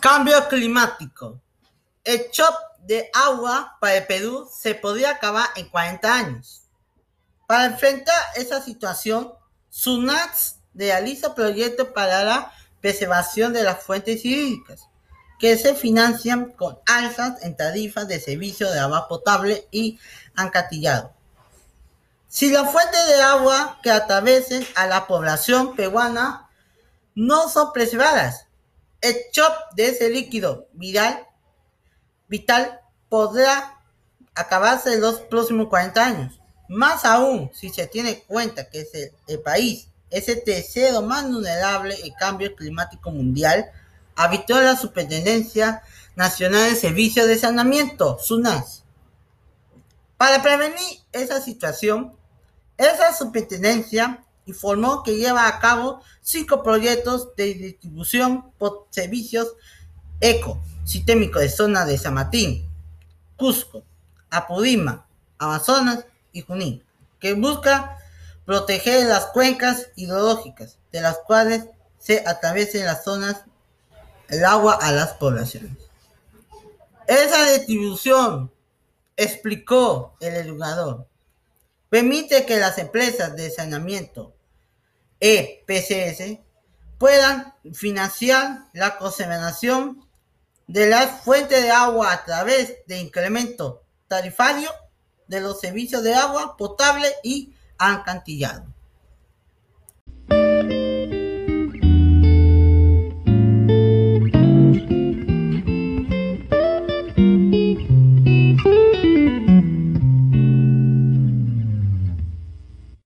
Cambio climático. El chop de agua para el Perú se podría acabar en 40 años. Para enfrentar esa situación, SUNATS realiza proyectos para la preservación de las fuentes hídricas, que se financian con alzas en tarifas de servicio de agua potable y ancatillado. Si las fuentes de agua que atraviesen a la población peruana no son preservadas, el chop de ese líquido vital, vital podrá acabarse en los próximos 40 años. Más aún si se tiene cuenta que es el, país es el tercero más vulnerable al cambio climático mundial, habitó la Superintendencia Nacional de Servicios de Saneamiento, SUNAS. Para prevenir esa situación, esa superintendencia informó que lleva a cabo cinco proyectos de distribución por servicios eco sistémico de zona de San Martín, Cusco, Apurima, Amazonas y Junín, que busca proteger las cuencas hidrológicas de las cuales se atraviesen las zonas el agua a las poblaciones. Esa distribución, explicó el educador, permite que las empresas de saneamiento EPCS puedan financiar la conservación de las fuentes de agua a través de incremento tarifario de los servicios de agua potable y ancantillado.